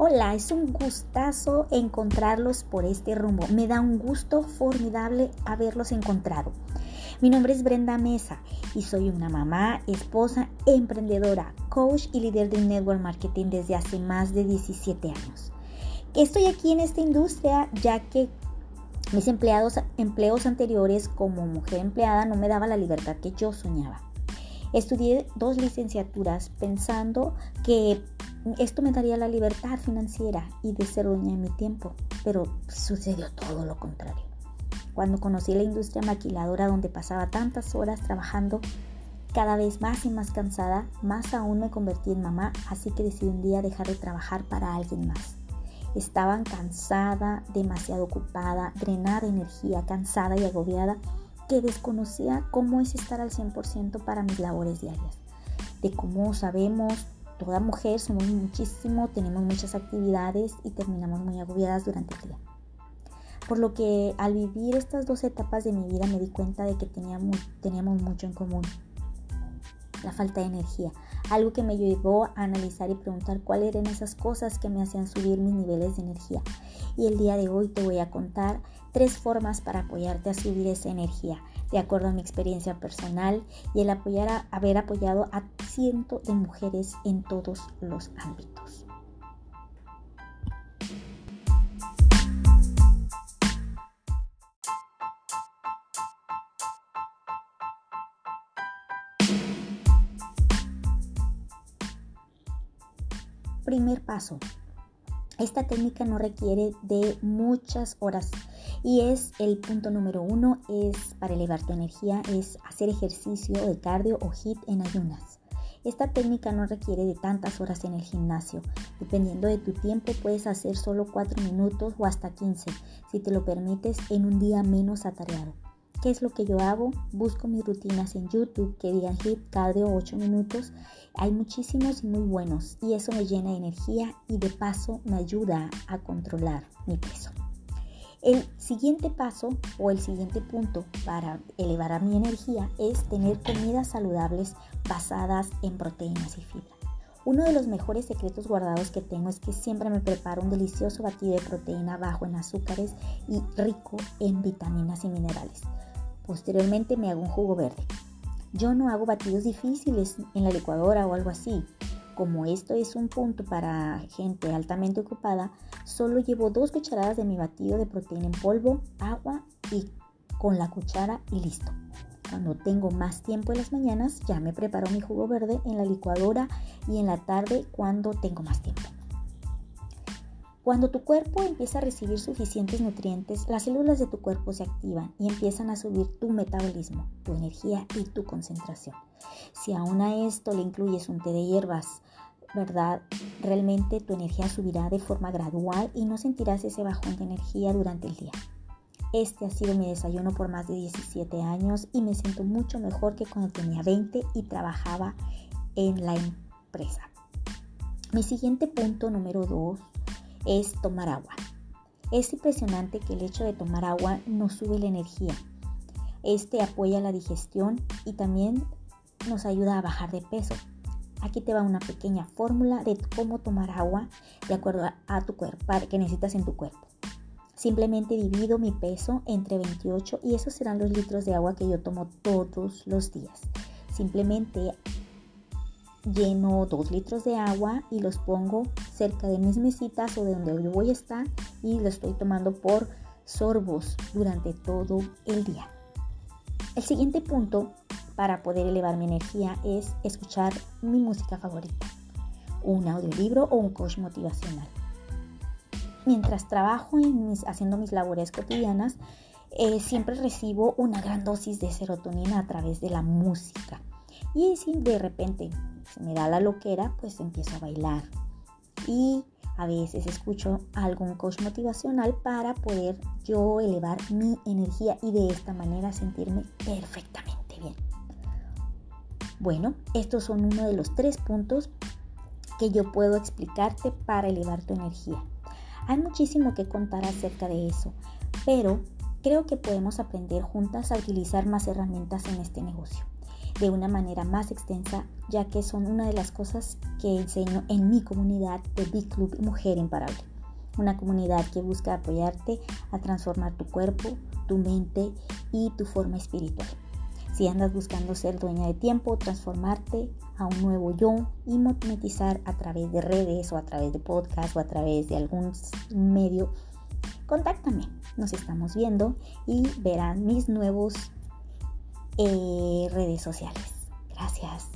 Hola, es un gustazo encontrarlos por este rumbo. Me da un gusto formidable haberlos encontrado. Mi nombre es Brenda Mesa y soy una mamá, esposa, emprendedora, coach y líder de network marketing desde hace más de 17 años. Estoy aquí en esta industria ya que mis empleados, empleos anteriores como mujer empleada no me daba la libertad que yo soñaba. Estudié dos licenciaturas pensando que esto me daría la libertad financiera y de ser dueña de mi tiempo, pero sucedió todo lo contrario. Cuando conocí la industria maquiladora donde pasaba tantas horas trabajando, cada vez más y más cansada, más aún me convertí en mamá, así que decidí un día dejar de trabajar para alguien más. Estaba cansada, demasiado ocupada, drenada de energía, cansada y agobiada, que desconocía cómo es estar al 100% para mis labores diarias. De cómo sabemos toda mujer somos muchísimo, tenemos muchas actividades y terminamos muy agobiadas durante el día. Por lo que al vivir estas dos etapas de mi vida me di cuenta de que teníamos, mucho en común. La falta de energía, algo que me llevó a analizar y preguntar cuáles eran esas cosas que me hacían subir mis niveles de energía. Y el día de hoy te voy a contar tres formas para apoyarte a subir esa energía de acuerdo a mi experiencia personal y el apoyar a, haber apoyado a cientos de mujeres en todos los ámbitos. Primer paso. Esta técnica no requiere de muchas horas y es el punto número uno, es para elevar tu energía, es hacer ejercicio de cardio o HIT en ayunas. Esta técnica no requiere de tantas horas en el gimnasio. Dependiendo de tu tiempo puedes hacer solo 4 minutos o hasta 15, si te lo permites en un día menos atareado. ¿Qué es lo que yo hago? Busco mis rutinas en YouTube que digan HIT cardio 8 minutos. Hay muchísimos y muy buenos y eso me llena de energía y de paso me ayuda a controlar mi peso. El siguiente paso o el siguiente punto para elevar a mi energía es tener comidas saludables basadas en proteínas y fibra. Uno de los mejores secretos guardados que tengo es que siempre me preparo un delicioso batido de proteína bajo en azúcares y rico en vitaminas y minerales. Posteriormente me hago un jugo verde. Yo no hago batidos difíciles en la licuadora o algo así. Como esto es un punto para gente altamente ocupada, solo llevo dos cucharadas de mi batido de proteína en polvo, agua y con la cuchara y listo. Cuando tengo más tiempo en las mañanas, ya me preparo mi jugo verde en la licuadora y en la tarde cuando tengo más tiempo. Cuando tu cuerpo empieza a recibir suficientes nutrientes, las células de tu cuerpo se activan y empiezan a subir tu metabolismo, tu energía y tu concentración. Si aún a esto le incluyes un té de hierbas, ¿verdad? Realmente tu energía subirá de forma gradual y no sentirás ese bajón de energía durante el día. Este ha sido mi desayuno por más de 17 años y me siento mucho mejor que cuando tenía 20 y trabajaba en la empresa. Mi siguiente punto número 2 es tomar agua. Es impresionante que el hecho de tomar agua nos sube la energía. Este apoya la digestión y también nos ayuda a bajar de peso. Aquí te va una pequeña fórmula de cómo tomar agua de acuerdo a, tu cuerpo, que necesitas en tu cuerpo. Simplemente divido mi peso entre 28 y esos serán los litros de agua que yo tomo todos los días. Simplemente lleno 2 litros de agua y los pongo cerca de mis mesitas o de donde yo voy a estar y lo estoy tomando por sorbos durante todo el día. El siguiente punto para poder elevar mi energía es escuchar mi música favorita, un audiolibro o un coach motivacional. Mientras trabajo haciendo mis labores cotidianas, eh, siempre recibo una gran dosis de serotonina a través de la música. Y si de repente me da la loquera, pues empiezo a bailar. Y a veces escucho algún coach motivacional para poder yo elevar mi energía y de esta manera sentirme perfectamente bien. Bueno, estos son uno de los tres puntos que yo puedo explicarte para elevar tu energía. Hay muchísimo que contar acerca de eso, pero creo que podemos aprender juntas a utilizar más herramientas en este negocio. De una manera más extensa, ya que son una de las cosas que enseño en mi comunidad de Big Club Mujer Imparable. Una comunidad que busca apoyarte a transformar tu cuerpo, tu mente y tu forma espiritual. Si andas buscando ser dueña de tiempo, transformarte a un nuevo yo y monetizar a través de redes o a través de podcast o a través de algún medio, contáctame. Nos estamos viendo y verán mis nuevos eh, redes sociales. Gracias.